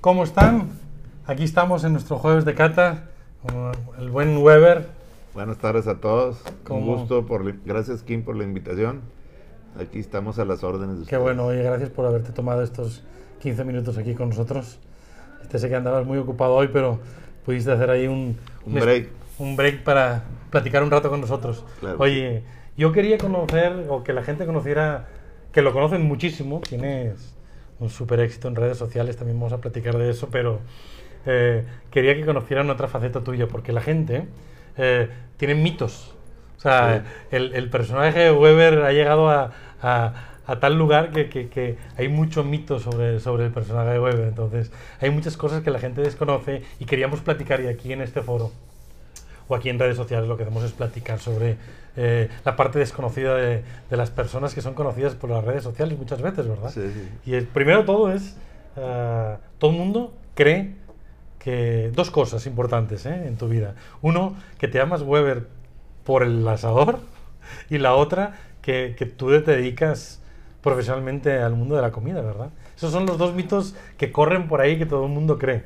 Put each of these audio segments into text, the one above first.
¿Cómo están? Aquí estamos en nuestro jueves de cata, el buen Weber. Buenas tardes a todos. ¿Cómo? gusto. Por, gracias, Kim, por la invitación. Aquí estamos a las órdenes de Qué ustedes. bueno, oye, gracias por haberte tomado estos 15 minutos aquí con nosotros. Este sé que andabas muy ocupado hoy, pero pudiste hacer ahí un, Un break. un break para platicar un rato con nosotros. Claro. Oye, yo quería conocer, o que la gente conociera, que lo conocen muchísimo, tienes un súper éxito en redes sociales, también vamos a platicar de eso, pero eh, quería que conocieran otra faceta tuya, porque la gente eh, tiene mitos. O sea, el, el personaje de Weber ha llegado a, a- a tal lugar que, que- que hay mucho mito sobre, sobre el personaje de Weber. Entonces, hay muchas cosas que la gente desconoce y queríamos platicar y aquí en este foro o aquí en redes sociales lo que hacemos es platicar sobre eh, la parte desconocida de, de las personas que son conocidas por las redes sociales muchas veces, ¿verdad? Sí, sí. Y el primero todo es, ah, todo el mundo cree que dos cosas importantes ¿eh? en tu vida. Uno, que te llamas Weber por el asador y la otra, que, que tú te dedicas profesionalmente al mundo de la comida, ¿verdad? Esos son los dos mitos que corren por ahí que todo el mundo cree.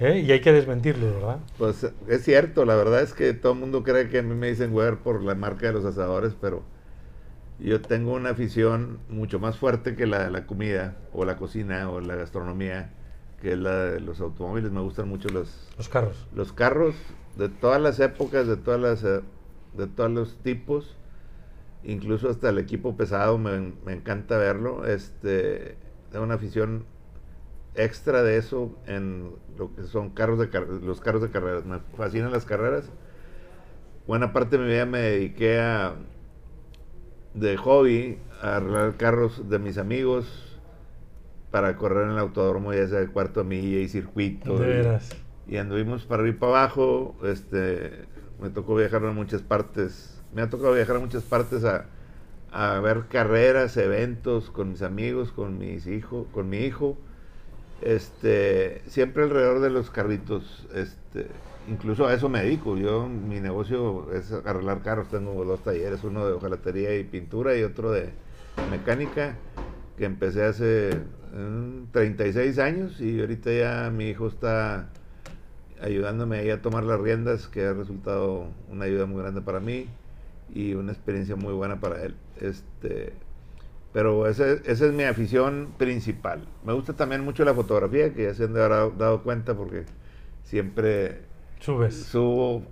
¿Eh? Y hay que desmentirlos, ¿verdad? Pues es cierto, la verdad es que todo el mundo cree que a mí me dicen Weber por la marca de los asadores, pero yo tengo una afición mucho más fuerte que la de la comida, o la cocina, o la gastronomía, que es la de los automóviles. Me gustan mucho los, Los carros. los carros de todas las épocas, de todas las eh, de todos los tipos, incluso hasta el equipo pesado me, me encanta verlo. Este, tengo una afición extra de eso en lo que son carros de car- los carros de carreras. Me fascinan las carreras. Buena parte de mi vida me dediqué a de hobby a arreglar carros de mis amigos para correr en el autódromo ya sea de cuarto milla y circuito. De y- veras. y anduvimos para arriba y para abajo. Este, me tocó viajar a muchas partes. Me ha tocado viajar a muchas partes a, a ver carreras, eventos con mis amigos, con mis hijos, con mi hijo. Este, siempre alrededor de los carritos. Este, incluso a eso me dedico. Yo mi negocio es arreglar carros. Tengo dos talleres, uno de hojalatería y pintura y otro de mecánica que empecé hace mm, 36 años y ahorita ya mi hijo está ayudándome ahí a tomar las riendas, que ha resultado una ayuda muy grande para mí y una experiencia muy buena para él. Este, pero esa, esa es mi afición principal. Me gusta también mucho la fotografía, que ya se han dado, dado cuenta porque siempre Subes. subo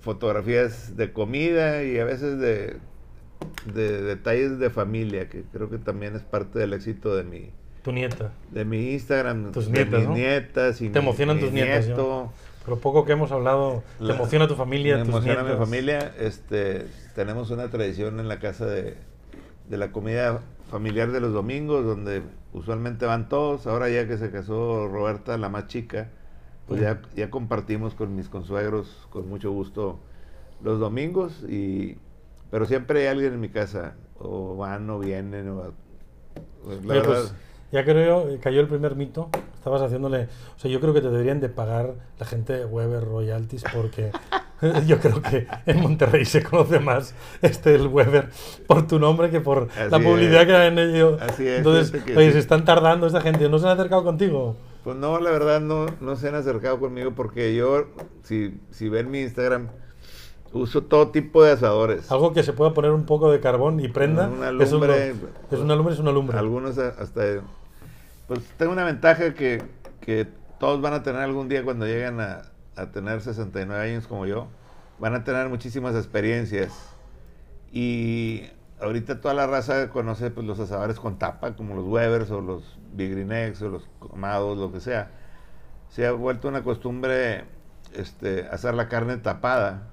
fotografías de comida y a veces de, de detalles de familia, que creo que también es parte del éxito de mi, Tu nieta. de mi Instagram, Tus de nietas, mis ¿no? nietas y Te mi- emocionan mi tus nietas, ya. nieto. Por lo poco que hemos hablado, te emociona tu familia, me tus emociona mi nietas. familia. Este, tenemos una tradición en la casa de, de la comida familiar de los domingos, donde usualmente van todos. Ahora ya que se casó Roberta, la más chica, pues ya, ya compartimos con mis consuegros con mucho gusto los domingos. Y, pero siempre hay alguien en mi casa, o van o vienen. O, pues, la Oye, verdad, pues, ya creo, eh, cayó el primer mito. Estabas haciéndole. O sea, yo creo que te deberían de pagar la gente de Weber Royalties porque yo creo que en Monterrey se conoce más este el Weber por tu nombre que por la Así publicidad es. que han hecho. Así es, Entonces, que oye, sí. se están tardando esta gente. ¿No se han acercado contigo? Pues no, la verdad no, no se han acercado conmigo porque yo, si, si ven mi Instagram, uso todo tipo de asadores. Algo que se pueda poner un poco de carbón y prenda. Una es, un- lumbre. es una lumbre, es una lumbre. Algunos hasta... Pues tengo una ventaja que, que todos van a tener algún día cuando lleguen a, a tener 69 años como yo. Van a tener muchísimas experiencias. Y ahorita toda la raza conoce pues, los asadores con tapa, como los Webers o los Bigrinex o los Amados, lo que sea. Se ha vuelto una costumbre este, hacer la carne tapada,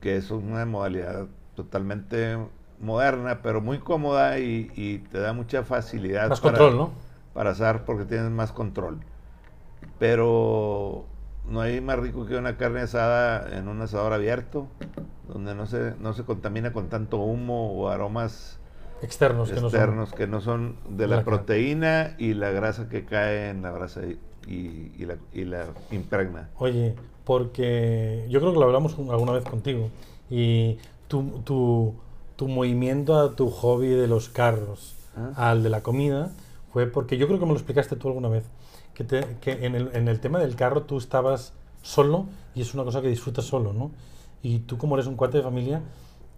que es una modalidad totalmente moderna, pero muy cómoda y, y te da mucha facilidad. Más para- control, ¿no? Para asar porque tienes más control. Pero no hay más rico que una carne asada en un asador abierto, donde no se, no se contamina con tanto humo o aromas Externos, que no son. externos que no son de la la carne. proteína y la grasa que cae en la brasa y, y- y la, y la impregna. Oye, porque yo creo que lo hablamos un- alguna vez contigo y tu, tu, tu movimiento a tu hobby de los carros Ah. al de la comida fue porque yo creo que me lo explicaste tú alguna vez, que, te- que en, el, en el tema del carro tú estabas solo y es una cosa que disfrutas solo, ¿no? Y tú como eres un cuate de familia,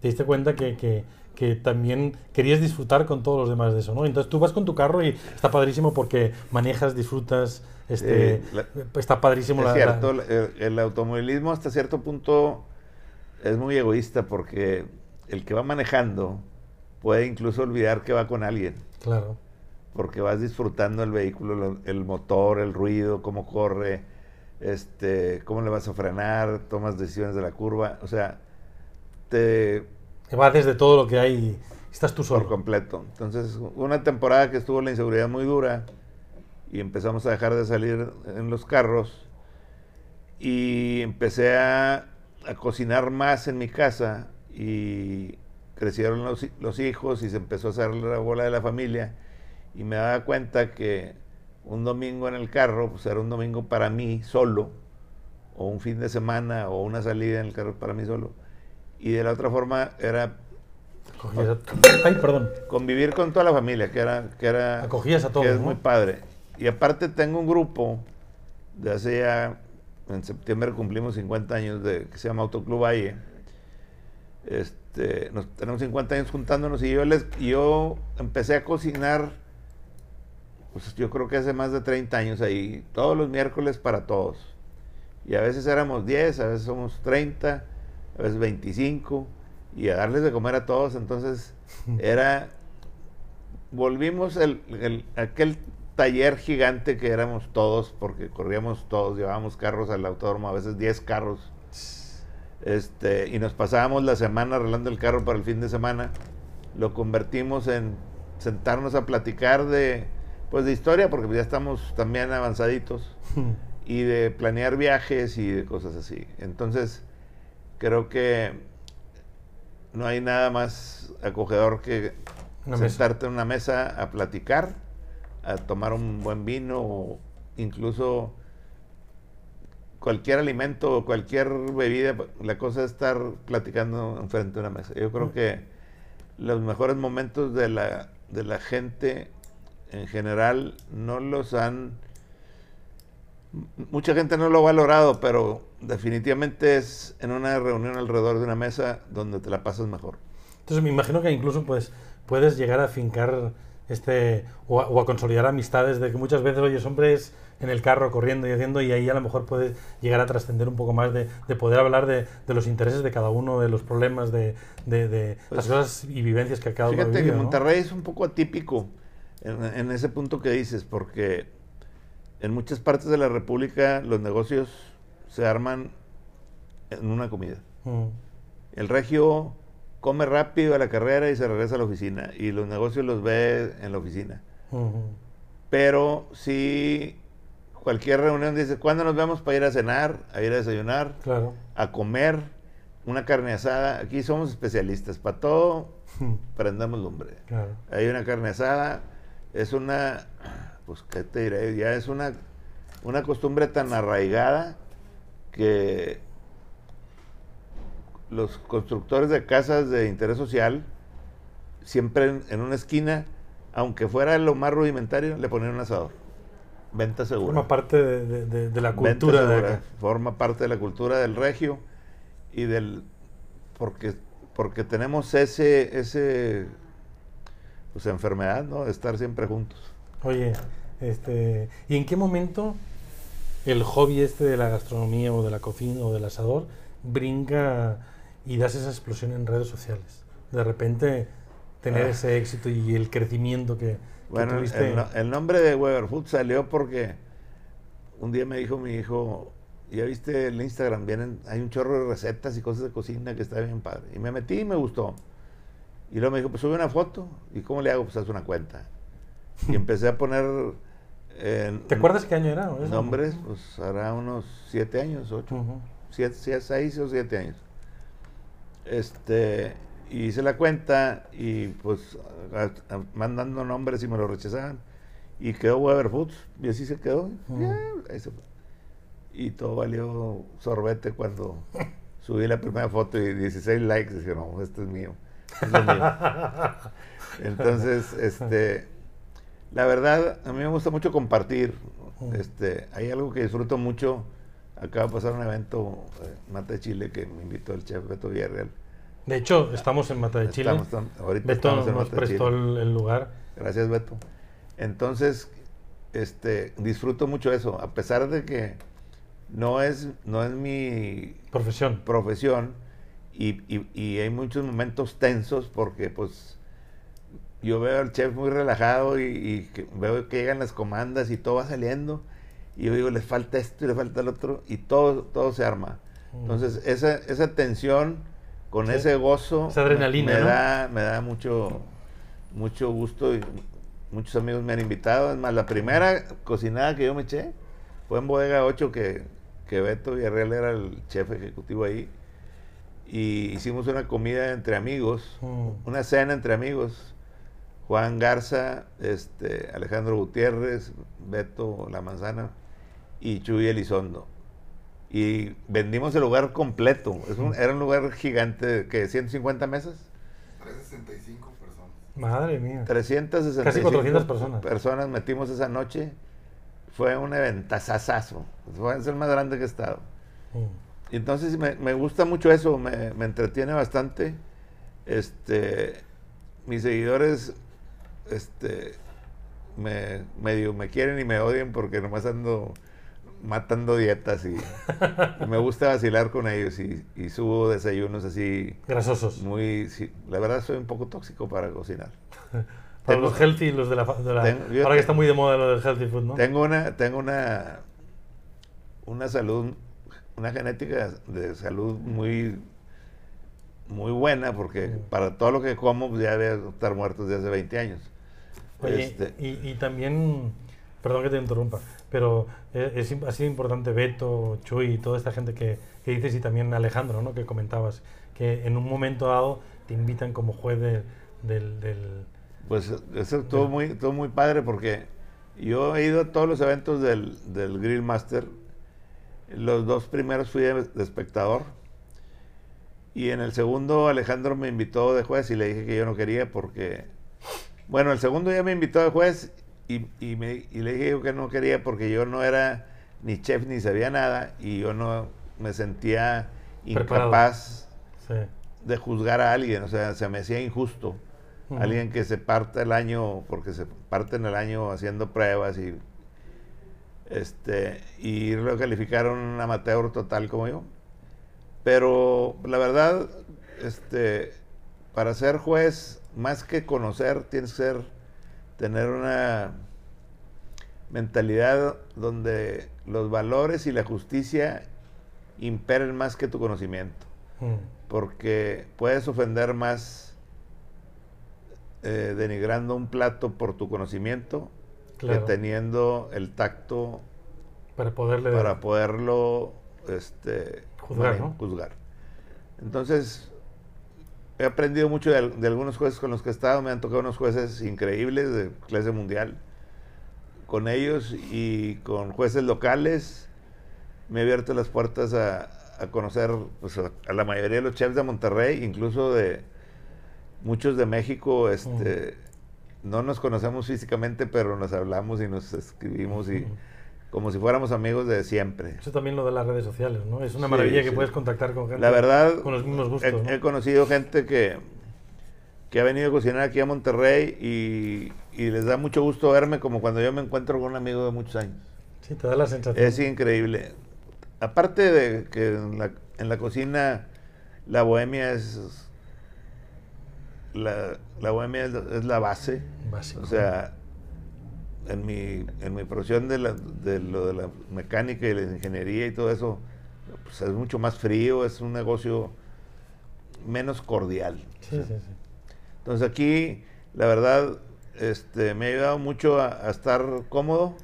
te diste cuenta que, que- que también querías disfrutar con todos los demás de eso, ¿no? Entonces tú vas con tu carro y está padrísimo porque manejas, disfrutas, este, Eh, la- está padrísimo Es la- cierto, la- el, el automovilismo hasta cierto punto es muy egoísta porque el que va manejando puede incluso olvidar que va con alguien, claro. Porque vas disfrutando el vehículo, lo- el motor, el ruido, cómo corre, este, cómo le vas a frenar, tomas decisiones de la curva, o sea, te Que va desde todo lo que hay estás tú por solo. completo. Entonces, una temporada que estuvo la inseguridad muy dura y empezamos a dejar de salir en los carros y empecé a, a cocinar más en mi casa y crecieron los, los hijos y se empezó a hacer la bola de la familia y me daba cuenta que un domingo en el carro pues era un domingo para mí solo o un fin de semana o una salida en el carro para mí solo y de la otra forma era Acogías a- Ay, perdón. convivir con toda la familia, que era, que era Acogías a todos, que es ¿no? muy padre. Y aparte tengo un grupo de hace ya, en septiembre cumplimos 50 años de que se llama Autoclub Valle. Este, nos tenemos 50 años juntándonos y yo les y yo empecé a cocinar pues yo creo que hace más de 30 años ahí, todos los miércoles para todos. Y a veces éramos 10, a veces somos 30, a veces 25 y a darles de comer a todos, entonces era volvimos el, el- aquel taller gigante que éramos todos, porque corríamos todos, llevábamos carros al autódromo, a veces 10 carros. Este, y nos pasábamos la semana arreglando el carro para el fin de semana. Lo convertimos en sentarnos a platicar de pues de historia, porque ya estamos también avanzaditos, y de planear viajes y de cosas así. Entonces, creo que no hay nada más acogedor que Una mesa. sentarte en una mesa a platicar, a tomar un buen vino o incluso cualquier alimento o cualquier bebida. La cosa es estar platicando enfrente de una mesa. Yo creo que los mejores momentos de la, de la gente en general no los han... Mucha gente no lo ha valorado, pero definitivamente es en una reunión alrededor de una mesa donde te la pasas mejor. Entonces me imagino que incluso pues puedes llegar a fincar este o a, o a consolidar amistades de que muchas veces oyes hombres en el carro corriendo y haciendo y ahí a lo mejor puedes llegar a trascender un poco más de, de poder hablar de, de los intereses de cada uno, de los problemas, de, de- Pues, las cosas y vivencias que cada uno ha Fíjate que vivido, ¿no? Monterrey es un poco atípico en, en ese punto que dices, porque en muchas partes de la República los negocios se arman en una comida. Mm, El regio come rápido a la carrera y se regresa a la oficina, y los negocios los ve en la oficina. mm, Pero si cualquier reunión dice, ¿cuándo nos vemos para ir a cenar, a ir a desayunar, claro. a comer una carne asada? Aquí somos especialistas, para todo Mm, prendemos lumbre. claro. Hay una carne asada, es una, pues, ¿qué te diré? Ya es una, una costumbre tan arraigada que los constructores de casas de interés social, siempre en, en una esquina, aunque fuera lo más rudimentario, le ponían un asador. Venta segura. Forma parte de, de- de- de la cultura de segura, acá. Forma parte de la cultura del regio y del porque porque tenemos ese ese pues enfermedad, ¿no? Estar siempre juntos. Oye, este, ¿y en qué momento el hobby este de la gastronomía o de la cocina o del asador brinca y das esa explosión en redes sociales? De repente tener Ah. ese éxito y el crecimiento que, que Bueno, el, no- el nombre de Weber Food salió porque un día me dijo mi hijo, ya viste el Instagram, vienen, hay un chorro de recetas y cosas de cocina que está bien padre. Y me metí y me gustó. Y luego me dijo, pues sube una foto. ¿Y cómo le hago? Pues haz una cuenta. Y empecé a poner eh, ¿Te acuerdas qué año era? o nombres, pues hará unos siete años, ocho, Ujú. siete, siete, seis o siete años. Este, y hice la cuenta y pues a- a- mandando nombres y me lo rechazaban. Y quedó Weber Foods, y así se quedó. Y todo valió sorbete cuando subí la primera foto y 16 likes. Dije, no, este es mío. Es lo mío". Entonces, este, la verdad, a mí me gusta mucho compartir. Este, hay algo que disfruto mucho. Acaba de pasar un evento eh, Mata de Chile que me invitó el chef Beto Villarreal. De hecho, estamos en Mata de Chile. Estamos, ahorita Beto estamos en nos Mata de prestó Chile. el lugar. Gracias, Beto. Entonces, este, disfruto mucho eso, a pesar de que no es, no es mi Profesión. profesión y, y- y hay muchos momentos tensos porque pues yo veo al chef muy relajado y, y que veo que llegan las comandas y todo va saliendo y yo digo, le falta esto y le falta el otro y todo, todo se arma. Entonces, esa, esa tensión con Sí. ese gozo Esa adrenalina, me, ¿no? da, me da mucho, mucho gusto y muchos amigos me han invitado. Es más, la primera cocinada que yo me eché fue en Bodega 8 que, que Beto Villarreal era el chef ejecutivo ahí. Y hicimos una comida entre amigos, Mm. una cena entre amigos. Juan Garza, este, Alejandro Gutiérrez, Beto La Manzana y Chuy Elizondo. Y vendimos el lugar completo. Es un- era un lugar gigante, que 150 mesas. 365 personas. Madre mía. 365 Casi 400 personas. personas metimos esa noche. Fue un eventazazazo. Fue el más grande que he estado. Mm. Entonces me, me gusta mucho eso, me, me entretiene bastante. Este, mis seguidores, este, me, medio me quieren y me odian porque nomás ando matando dietas y, y me gusta vacilar con ellos y, y subo desayunos así Grasosos. muy, sí, la verdad soy un poco tóxico para cocinar. Para Tengo- los healthy y los de la... de la- Tengo- yo ahora que está muy de moda lo del healthy food, ¿no? Tengo una, tengo una, una salud, una genética de salud muy, muy buena porque Mm. para todo lo que como pues, ya debe estar muerto desde hace 20 años. Oye, Este, y, y también, perdón que te interrumpa, pero eh, es, ha sido importante Beto, Chuy y toda esta gente que, que dices y también Alejandro, ¿no? que comentabas, que en un momento dado te invitan como juez de- del... del- Pues eso estuvo muy, estuvo muy padre porque yo he ido a todos los eventos del, del Grill Master. Los dos primeros fui de, de espectador. Y en el segundo Alejandro me invitó de juez y le dije que yo no quería porque... Bueno, el segundo ya me invitó de juez y, y me- y le dije que no quería porque yo no era ni chef ni sabía nada y yo no me sentía incapaz sí. de juzgar a alguien, o sea, se me hacía injusto. Alguien que se parte el año, porque se parten el año haciendo pruebas y este y lo calificaron un amateur total como yo. Pero la verdad, este, para ser juez, más que conocer, tienes que ser, tener una mentalidad donde los valores y la justicia imperen más que tu conocimiento Mm. porque puedes ofender más eh, denigrando un plato por tu conocimiento Claro. que teniendo el tacto Para poderle... para poderlo este, Juzgar, ¿no? juzgar. Entonces, he aprendido mucho de, al- de algunos jueces con los que he estado. Me han tocado unos jueces increíbles de clase mundial. Con ellos y con jueces locales me he abierto las puertas a, a conocer pues, a, a la mayoría de los chefs de Monterrey, incluso de muchos de México. Este, No nos conocemos físicamente, pero nos hablamos y nos escribimos y como si fuéramos amigos de siempre. Eso también lo de las redes sociales, ¿no? Es una Sí, maravilla que sí. puedes contactar con gente La verdad, con los mismos gustos, he, ¿no? he conocido gente que, que ha venido a cocinar aquí a Monterrey y, y les da mucho gusto verme como cuando yo me encuentro con un amigo de muchos años. Sí, te da la sensación. Es increíble. Aparte de que en la, en la cocina la bohemia es la, la bohemia es, es la base. Básico. O sea, en mi, en mi profesión de, la, de lo de la mecánica y la ingeniería y todo eso, pues es mucho más frío, es un negocio menos cordial. Sí, sí, sí. Entonces aquí, la verdad, este, me ha ayudado mucho a, a estar cómodo.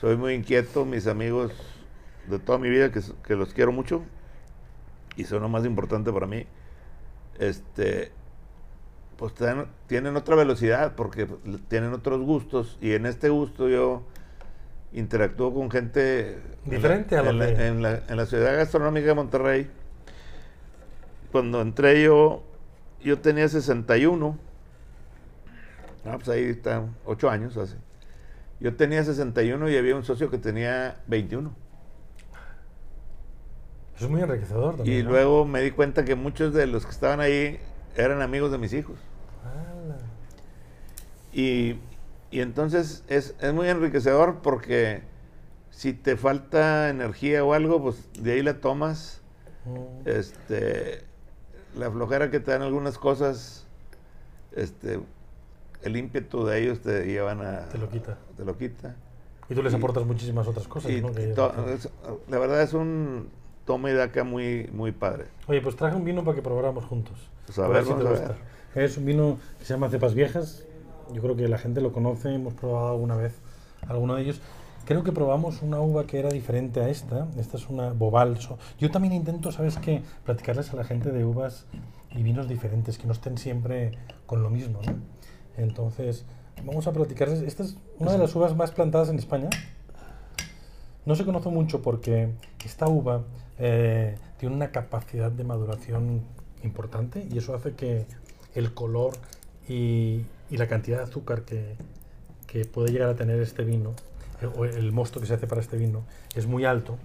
Soy muy inquieto, mis amigos de toda mi vida, que, que los quiero mucho y son lo más importante para mí, este, pues tienen, tienen otra velocidad porque tienen otros gustos y en este gusto yo interactúo con gente en la- Diferente a lo en la, en la- en la ciudad gastronómica de Monterrey. Cuando entré yo, yo tenía 61. Ah, pues ahí están, 8 años hace. Yo tenía 61 y había un socio que tenía 21. Eso es muy enriquecedor también. Y ¿no? luego me di cuenta que muchos de los que estaban ahí eran amigos de mis hijos. ¡Hala! Y, y entonces es, es muy enriquecedor porque si te falta energía o algo, pues de ahí la tomas. Mm. Este, la flojera que te dan algunas cosas, este, el ímpetu de ellos te llevan a... Te lo quita. Te lo quita. Y tú les y- aportas muchísimas otras cosas, Y ¿no? Que- to- es- la verdad es un toma y daca muy, muy padre. Oye, pues traje un vino para que probáramos juntos. Pues a ver, si te gusta. ver. Es un vino que se llama Cepas Viejas. Yo creo que la gente lo conoce, hemos probado alguna vez alguno de ellos. Creo que probamos una uva que era diferente a esta. Esta es una Bobalso. Yo también intento, ¿sabes qué? Platicarles a la gente de uvas y vinos diferentes, que no estén siempre con lo mismo, ¿no? Entonces, vamos a platicarles. Esta es una de las uvas más plantadas en España. No se conoce mucho porque esta uva eh, tiene una capacidad de maduración importante y eso hace que el color y, y la cantidad de azúcar que, que puede llegar a tener este vino, eh, o el mosto que se hace para este vino, es muy alto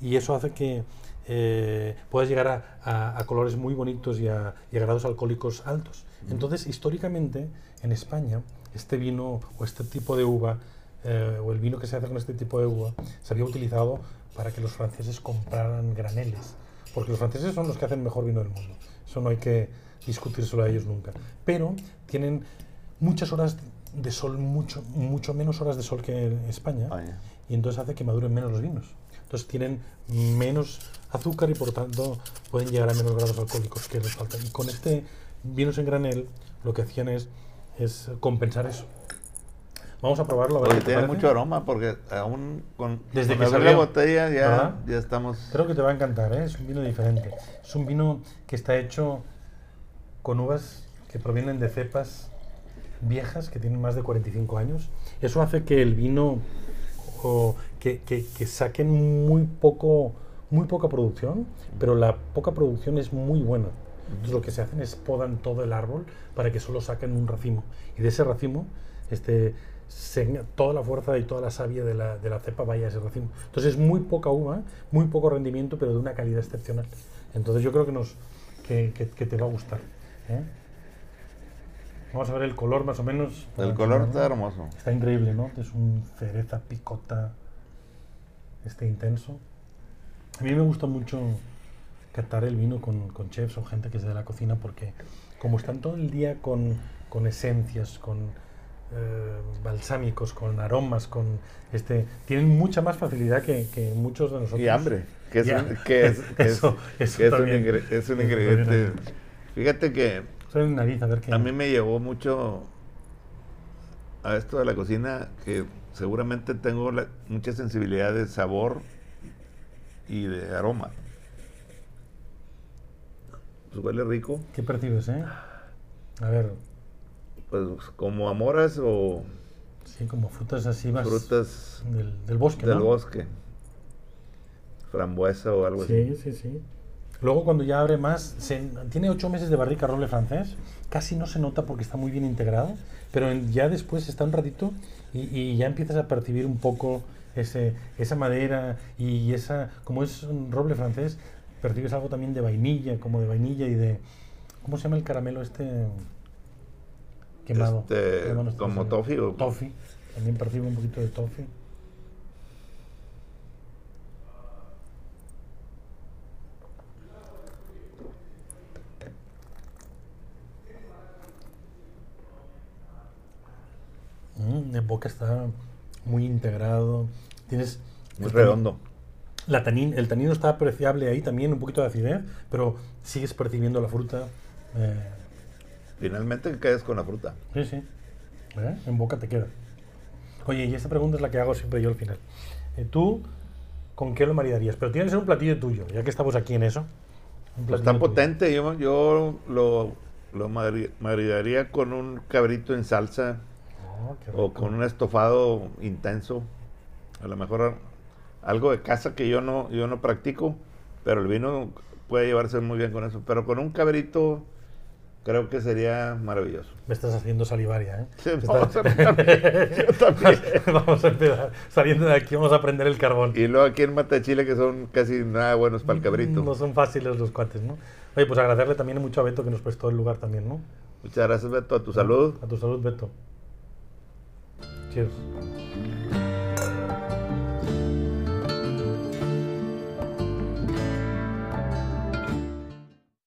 y eso hace que eh, puedas llegar a, a- a colores muy bonitos y a, y a grados alcohólicos altos. Entonces, históricamente, en España, este vino o este tipo de uva, eh, o el vino que se hace con este tipo de uva, se había utilizado para que los franceses compraran graneles. Porque los franceses son los que hacen mejor vino del mundo. Eso no hay que discutírselo a ellos nunca. Pero tienen muchas horas de sol, mucho, mucho menos horas de sol que en España Vaya. y entonces hace que maduren menos los vinos. Entonces tienen menos azúcar y por tanto pueden llegar a menos grados alcohólicos que les falta. Y con este vinos en granel lo que hacían es, es compensar eso. Vamos a probarlo. a ver Oye, tiene parece. mucho aroma porque aún con, Desde con que la botella ya, ya estamos... Creo que te va a encantar, ¿eh? es un vino diferente. Es un vino que está hecho con uvas que provienen de cepas viejas que tienen más de 45 años. Eso hace que el vino o que, que- que saquen muy poco muy poca producción, pero la poca producción es muy buena. Entonces lo que se hacen es podan todo el árbol para que solo saquen un racimo. Y de ese racimo, este, se- toda la fuerza y toda la savia de la, de la cepa vaya a ese racimo. Entonces es muy poca uva, muy poco rendimiento, pero de una calidad excepcional. Entonces yo creo que, nos, que, que- que te va a gustar. ¿eh? Vamos a ver el color más o menos. El color está hermoso. Está increíble, ¿no? Es un cereza picota este intenso. A mí me gusta mucho catar el vino con, con chefs o gente que es de la cocina porque como están todo el día con, con esencias, con eh, balsámicos, con aromas, con este tienen mucha más facilidad que, que muchos de nosotros. Y hambre, que es, un, que es, que es- Eso- que es un, ingre- es un ingrediente. Fíjate que Soy un nariz, a ver qué. a mí me llevó mucho a esto de la cocina, que seguramente tengo la- mucha sensibilidad de sabor y de aroma. Pues huele rico, ¿Qué percibes, eh? A ver, pues como amoras o sí, como frutas así más frutas del, del bosque, del ¿no? bosque, frambuesa o algo Sí, así. sí, sí. Luego cuando ya abre más, se- tiene ocho meses de barrica roble francés, casi no se nota porque está muy bien integrado, pero en- ya después está un ratito y, y ya empiezas a percibir un poco ese, esa madera y esa, como es un roble francés, percibes algo también de vainilla, como de vainilla y de, ¿cómo se llama el caramelo este quemado? Este, Quemado, como toffee o- Toffee, también percibo un poquito de toffee. Mm, en boca está muy integrado. Tienes Muy el redondo. La tanin, el tanino está apreciable ahí también, un poquito de acidez, pero sigues percibiendo la fruta. eh, Finalmente quedas con la fruta. sí, sí. ¿Eh? En boca te queda. Oye, y esta pregunta es la que hago siempre yo al final. Eh, ¿Tú con qué lo maridarías? Pero tiene que ser un platillo tuyo, ya que estamos aquí en eso. Un Pues tuyo. potente, yo, yo lo, lo mari- maridaría con un cabrito en salsa Oh, o con un estofado intenso. A lo mejor algo de casa que yo no, yo no practico, pero el vino puede llevarse muy bien con eso. Pero con un cabrito creo que sería maravilloso. Me estás haciendo salivaria, ¿eh? Sí, Estás- vamos a también, yo también. vamos a empezar. Saliendo de aquí vamos a prender el carbón. Y luego aquí en Matachile que son casi nada buenos para el cabrito. No son fáciles los cuates, ¿no? Oye, pues agradecerle también mucho a Beto que nos prestó el lugar también, ¿no? Muchas gracias, Beto. A tu salud. A tu salud, Beto. Cheers.